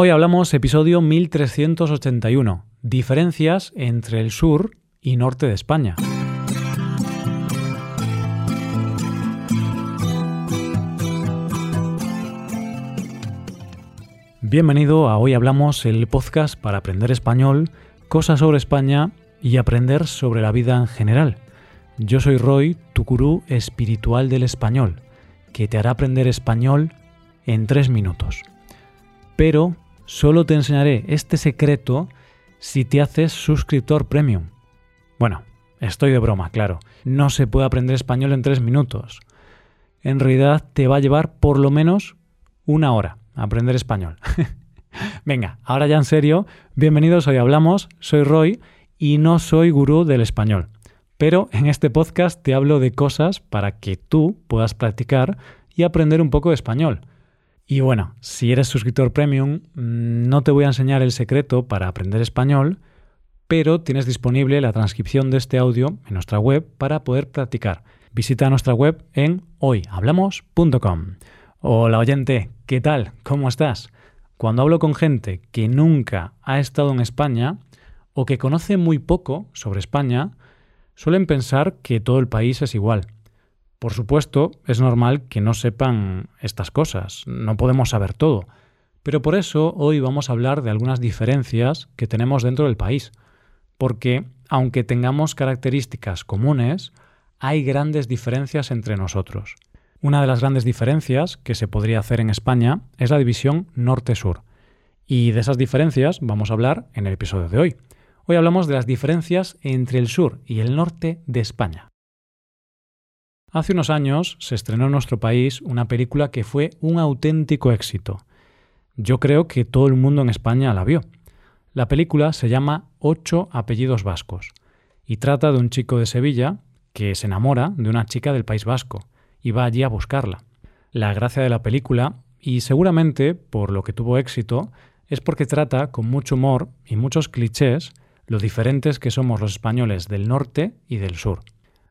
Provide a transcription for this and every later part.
Hoy hablamos episodio 1381, diferencias entre el sur y norte de España. Bienvenido a Hoy Hablamos, el podcast para aprender español, cosas sobre España y aprender sobre la vida en general. Yo soy Roy, tu gurú espiritual del español, que te hará aprender español en tres minutos. Pero solo te enseñaré este secreto si te haces suscriptor premium. Bueno, estoy de broma, claro. No se puede aprender español en tres minutos. En realidad te va a llevar por lo menos una hora aprender español. Venga, ahora ya en serio, bienvenidos, hoy hablamos, soy Roy y no soy gurú del español. Pero en este podcast te hablo de cosas para que tú puedas practicar y aprender un poco de español. Y bueno, si eres suscriptor premium, mm, no te voy a enseñar el secreto para aprender español, pero tienes disponible la transcripción de este audio en nuestra web para poder practicar. Visita nuestra web en hoyhablamos.com. Hola oyente, ¿qué tal? ¿Cómo estás? Cuando hablo con gente que nunca ha estado en España o que conoce muy poco sobre España, suelen pensar que todo el país es igual por supuesto, es normal que no sepan estas cosas, no podemos saber todo, pero por eso hoy vamos a hablar de algunas diferencias que tenemos dentro del país, porque aunque tengamos características comunes, hay grandes diferencias entre nosotros. Una de las grandes diferencias que se podría hacer en España es la división norte-sur, y de esas diferencias vamos a hablar en el episodio de hoy. Hoy hablamos de las diferencias entre el sur y el norte de España. Hace unos años se estrenó en nuestro país una película que fue un auténtico éxito. Yo creo que todo el mundo en España la vio. La película se llama Ocho apellidos vascos y trata de un chico de Sevilla que se enamora de una chica del País Vasco y va allí a buscarla. La gracia de la película, y seguramente por lo que tuvo éxito, es porque trata con mucho humor y muchos clichés lo diferentes que somos los españoles del norte y del sur.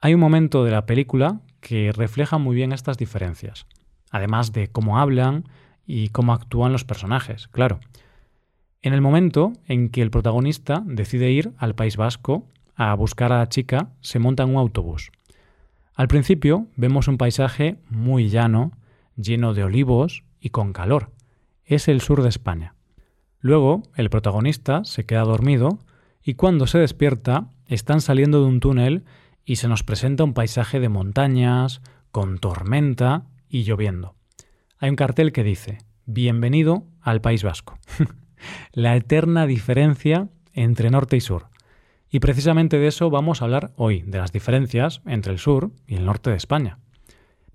Hay un momento de la película que refleja muy bien estas diferencias, además de cómo hablan y cómo actúan los personajes, claro. En el momento en que el protagonista decide ir al País Vasco a buscar a la chica, se monta en un autobús. Al principio vemos un paisaje muy llano, lleno de olivos y con calor. Es el sur de España. Luego, el protagonista se queda dormido y cuando se despierta están saliendo de un túnel y se nos presenta un paisaje de montañas, con tormenta y lloviendo. Hay un cartel que dice, Bienvenido al País Vasco. la eterna diferencia entre norte y sur. Y precisamente de eso vamos a hablar hoy, de las diferencias entre el sur y el norte de España.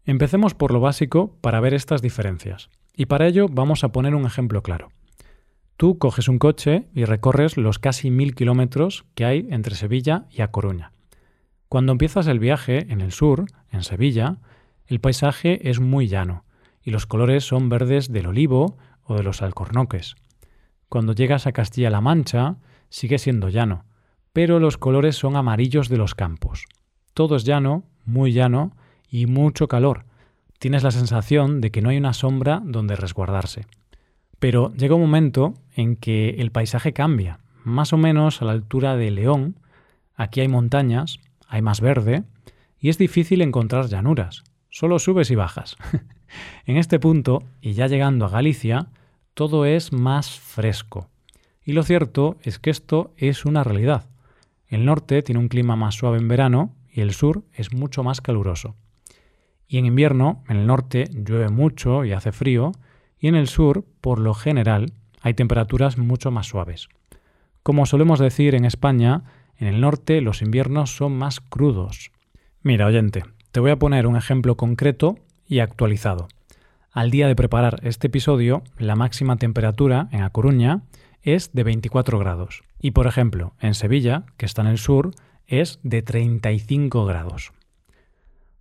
Empecemos por lo básico para ver estas diferencias. Y para ello vamos a poner un ejemplo claro. Tú coges un coche y recorres los casi mil kilómetros que hay entre Sevilla y A Coruña. Cuando empiezas el viaje en el sur, en Sevilla, el paisaje es muy llano y los colores son verdes del olivo o de los alcornoques. Cuando llegas a Castilla-La Mancha, sigue siendo llano, pero los colores son amarillos de los campos. Todo es llano, muy llano y mucho calor. Tienes la sensación de que no hay una sombra donde resguardarse. Pero llega un momento en que el paisaje cambia, más o menos a la altura de León. Aquí hay montañas hay más verde y es difícil encontrar llanuras, solo subes y bajas. en este punto, y ya llegando a Galicia, todo es más fresco. Y lo cierto es que esto es una realidad. El norte tiene un clima más suave en verano y el sur es mucho más caluroso. Y en invierno, en el norte llueve mucho y hace frío, y en el sur, por lo general, hay temperaturas mucho más suaves. Como solemos decir en España, en el norte los inviernos son más crudos. Mira, oyente, te voy a poner un ejemplo concreto y actualizado. Al día de preparar este episodio, la máxima temperatura en A Coruña es de 24 grados. Y por ejemplo, en Sevilla, que está en el sur, es de 35 grados.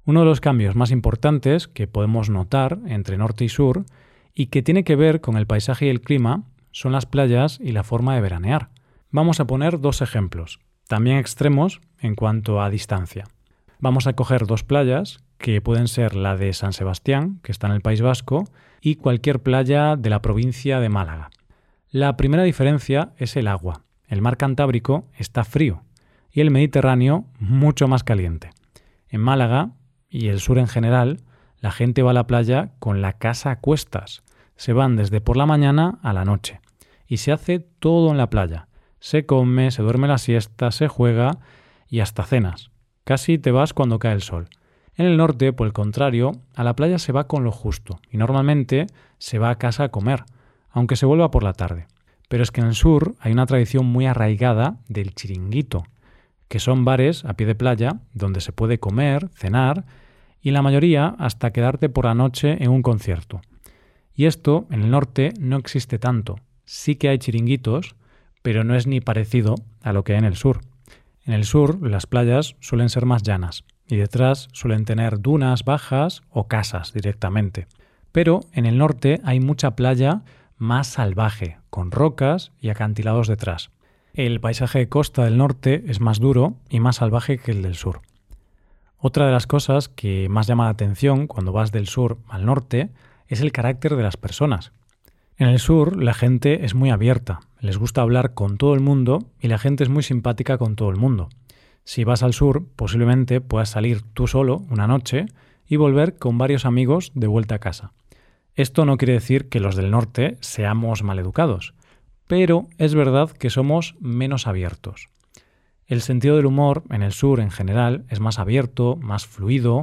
Uno de los cambios más importantes que podemos notar entre norte y sur y que tiene que ver con el paisaje y el clima son las playas y la forma de veranear. Vamos a poner dos ejemplos también extremos en cuanto a distancia. Vamos a coger dos playas, que pueden ser la de San Sebastián, que está en el País Vasco, y cualquier playa de la provincia de Málaga. La primera diferencia es el agua. El mar Cantábrico está frío y el Mediterráneo mucho más caliente. En Málaga y el sur en general, la gente va a la playa con la casa a cuestas. Se van desde por la mañana a la noche. Y se hace todo en la playa. Se come, se duerme la siesta, se juega y hasta cenas. Casi te vas cuando cae el sol. En el norte, por el contrario, a la playa se va con lo justo y normalmente se va a casa a comer, aunque se vuelva por la tarde. Pero es que en el sur hay una tradición muy arraigada del chiringuito, que son bares a pie de playa donde se puede comer, cenar y la mayoría hasta quedarte por la noche en un concierto. Y esto en el norte no existe tanto. Sí que hay chiringuitos, pero no es ni parecido a lo que hay en el sur. En el sur las playas suelen ser más llanas y detrás suelen tener dunas bajas o casas directamente. Pero en el norte hay mucha playa más salvaje, con rocas y acantilados detrás. El paisaje de costa del norte es más duro y más salvaje que el del sur. Otra de las cosas que más llama la atención cuando vas del sur al norte es el carácter de las personas. En el sur la gente es muy abierta, les gusta hablar con todo el mundo y la gente es muy simpática con todo el mundo. Si vas al sur, posiblemente puedas salir tú solo una noche y volver con varios amigos de vuelta a casa. Esto no quiere decir que los del norte seamos maleducados, pero es verdad que somos menos abiertos. El sentido del humor en el sur en general es más abierto, más fluido,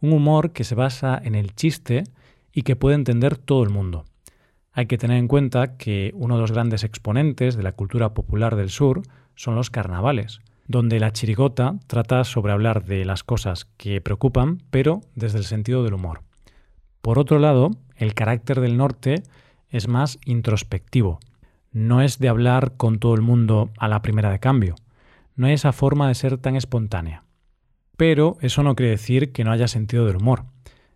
un humor que se basa en el chiste y que puede entender todo el mundo. Hay que tener en cuenta que uno de los grandes exponentes de la cultura popular del sur son los carnavales, donde la chirigota trata sobre hablar de las cosas que preocupan, pero desde el sentido del humor. Por otro lado, el carácter del norte es más introspectivo. No es de hablar con todo el mundo a la primera de cambio. No hay esa forma de ser tan espontánea. Pero eso no quiere decir que no haya sentido del humor.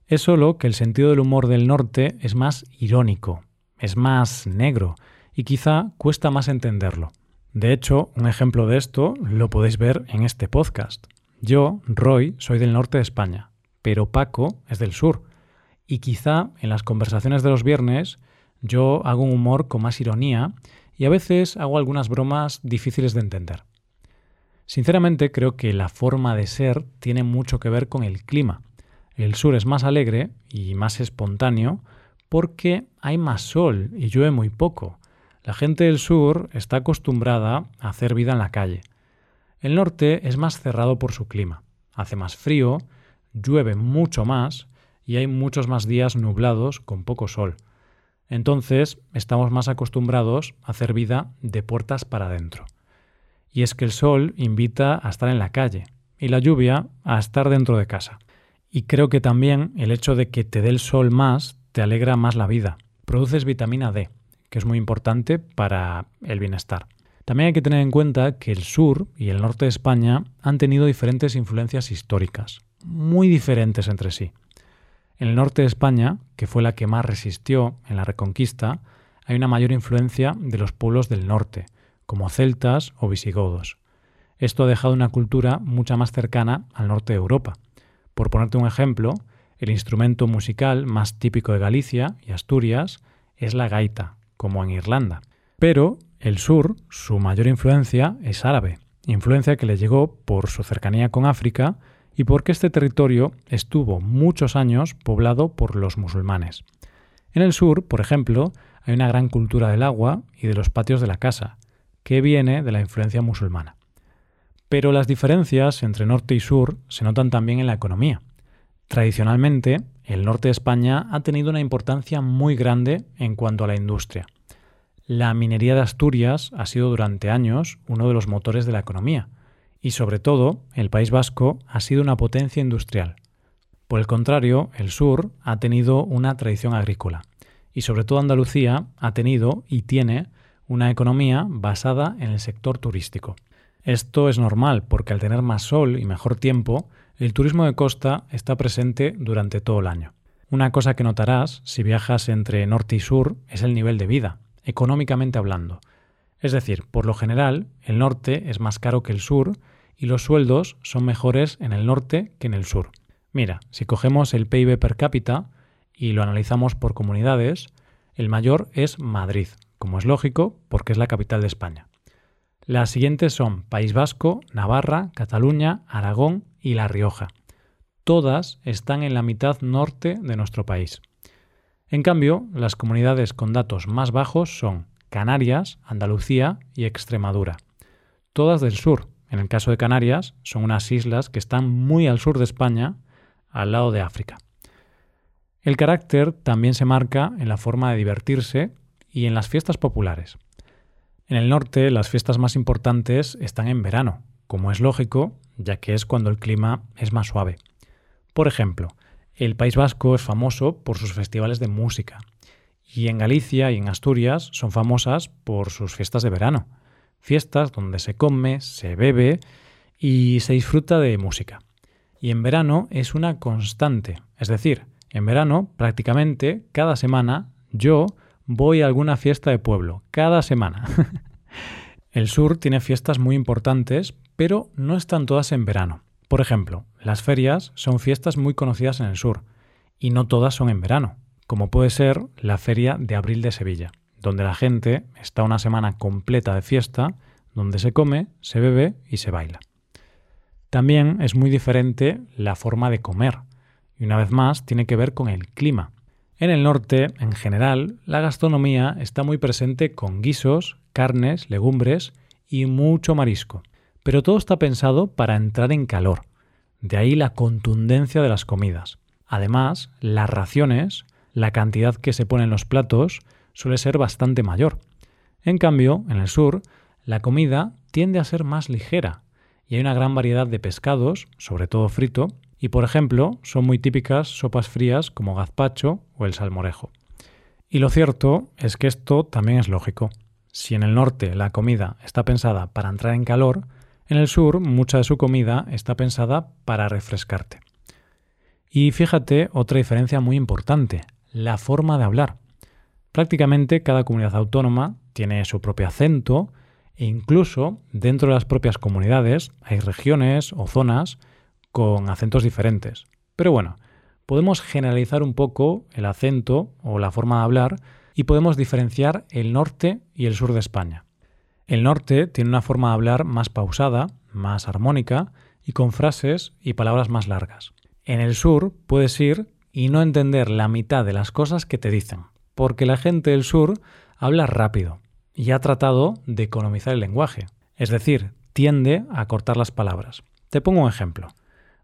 Es solo que el sentido del humor del norte es más irónico, es más negro y quizá cuesta más entenderlo. De hecho, un ejemplo de esto lo podéis ver en este podcast. Yo, Roy, soy del norte de España, pero Paco es del sur y quizá en las conversaciones de los viernes yo hago un humor con más ironía y a veces hago algunas bromas difíciles de entender. Sinceramente creo que la forma de ser tiene mucho que ver con el clima. El sur es más alegre y más espontáneo porque hay más sol y llueve muy poco. La gente del sur está acostumbrada a hacer vida en la calle. El norte es más cerrado por su clima. Hace más frío, llueve mucho más y hay muchos más días nublados con poco sol. Entonces estamos más acostumbrados a hacer vida de puertas para adentro. Y es que el sol invita a estar en la calle y la lluvia a estar dentro de casa. Y creo que también el hecho de que te dé el sol más te alegra más la vida. Produces vitamina D, que es muy importante para el bienestar. También hay que tener en cuenta que el sur y el norte de España han tenido diferentes influencias históricas, muy diferentes entre sí. En el norte de España, que fue la que más resistió en la Reconquista, hay una mayor influencia de los pueblos del norte, como celtas o visigodos. Esto ha dejado una cultura mucha más cercana al norte de Europa. Por ponerte un ejemplo, el instrumento musical más típico de Galicia y Asturias es la gaita, como en Irlanda. Pero el sur, su mayor influencia es árabe, influencia que le llegó por su cercanía con África y porque este territorio estuvo muchos años poblado por los musulmanes. En el sur, por ejemplo, hay una gran cultura del agua y de los patios de la casa, que viene de la influencia musulmana. Pero las diferencias entre norte y sur se notan también en la economía. Tradicionalmente, el norte de España ha tenido una importancia muy grande en cuanto a la industria. La minería de Asturias ha sido durante años uno de los motores de la economía, y sobre todo el País Vasco ha sido una potencia industrial. Por el contrario, el sur ha tenido una tradición agrícola y sobre todo Andalucía ha tenido y tiene una economía basada en el sector turístico. Esto es normal porque al tener más sol y mejor tiempo, el turismo de costa está presente durante todo el año. Una cosa que notarás si viajas entre norte y sur es el nivel de vida, económicamente hablando, es decir, por lo general, el norte es más caro que el sur y los sueldos son mejores en el norte que en el sur. Mira, si cogemos el PIB per cápita y lo analizamos por comunidades, el mayor es Madrid, como es lógico, porque es la capital de España. Las siguientes son País Vasco, Navarra, Cataluña, Aragón y La Rioja. Todas están en la mitad norte de nuestro país. En cambio, las comunidades con datos más bajos son Canarias, Andalucía y Extremadura. Todas del sur. En el caso de Canarias, son unas islas que están muy al sur de España, al lado de África. El carácter también se marca en la forma de divertirse y en las fiestas populares. En el norte, las fiestas más importantes están en verano, como es lógico, ya que es cuando el clima es más suave. Por ejemplo, el País Vasco es famoso por sus festivales de música, y en Galicia y en Asturias son famosas por sus fiestas de verano, fiestas donde se come, se bebe y se disfruta de música. Y en verano es una constante, es decir, en verano prácticamente cada semana yo voy a alguna fiesta de pueblo, cada semana. el sur tiene fiestas muy importantes, pero no están todas en verano. Por ejemplo, las ferias son fiestas muy conocidas en el sur, y no todas son en verano como puede ser la Feria de Abril de Sevilla, donde la gente está una semana completa de fiesta, donde se come, se bebe y se baila. También es muy diferente la forma de comer, y una vez más tiene que ver con el clima. En el norte, en general, la gastronomía está muy presente con guisos, carnes, legumbres y mucho marisco. Pero todo está pensado para entrar en calor. De ahí la contundencia de las comidas. Además, las raciones la cantidad que se pone en los platos suele ser bastante mayor. En cambio, en el sur, la comida tiende a ser más ligera y hay una gran variedad de pescados, sobre todo frito, y por ejemplo, son muy típicas sopas frías como gazpacho o el salmorejo. Y lo cierto es que esto también es lógico. Si en el norte la comida está pensada para entrar en calor, en el sur mucha de su comida está pensada para refrescarte. Y fíjate otra diferencia muy importante la forma de hablar. Prácticamente cada comunidad autónoma tiene su propio acento e incluso dentro de las propias comunidades hay regiones o zonas con acentos diferentes. Pero bueno, podemos generalizar un poco el acento o la forma de hablar y podemos diferenciar el norte y el sur de España. El norte tiene una forma de hablar más pausada, más armónica y con frases y palabras más largas. En el sur puedes ir y no entender la mitad de las cosas que te dicen, porque la gente del sur habla rápido y ha tratado de economizar el lenguaje, es decir, tiende a cortar las palabras. Te pongo un ejemplo.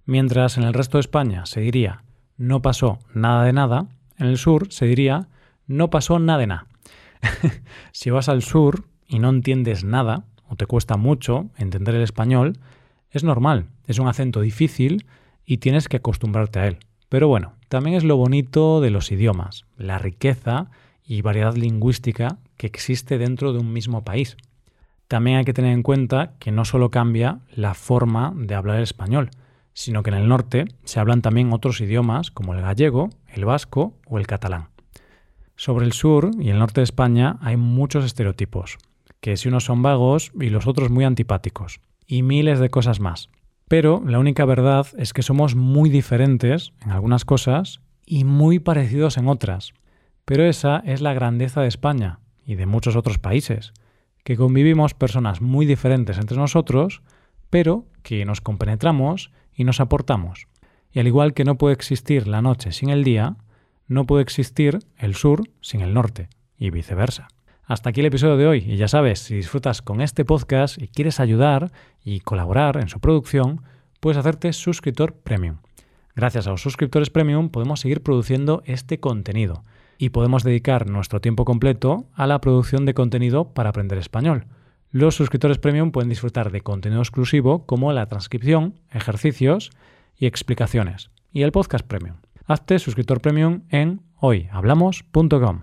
Mientras en el resto de España se diría no pasó nada de nada, en el sur se diría no pasó nada de nada. si vas al sur y no entiendes nada, o te cuesta mucho entender el español, es normal, es un acento difícil y tienes que acostumbrarte a él. Pero bueno, también es lo bonito de los idiomas, la riqueza y variedad lingüística que existe dentro de un mismo país. También hay que tener en cuenta que no solo cambia la forma de hablar el español, sino que en el norte se hablan también otros idiomas como el gallego, el vasco o el catalán. Sobre el sur y el norte de España hay muchos estereotipos, que si unos son vagos y los otros muy antipáticos, y miles de cosas más. Pero la única verdad es que somos muy diferentes en algunas cosas y muy parecidos en otras. Pero esa es la grandeza de España y de muchos otros países, que convivimos personas muy diferentes entre nosotros, pero que nos compenetramos y nos aportamos. Y al igual que no puede existir la noche sin el día, no puede existir el sur sin el norte, y viceversa. Hasta aquí el episodio de hoy y ya sabes, si disfrutas con este podcast y quieres ayudar y colaborar en su producción, puedes hacerte suscriptor premium. Gracias a los suscriptores premium podemos seguir produciendo este contenido y podemos dedicar nuestro tiempo completo a la producción de contenido para aprender español. Los suscriptores premium pueden disfrutar de contenido exclusivo como la transcripción, ejercicios y explicaciones, y el podcast premium. Hazte suscriptor premium en hoyhablamos.com.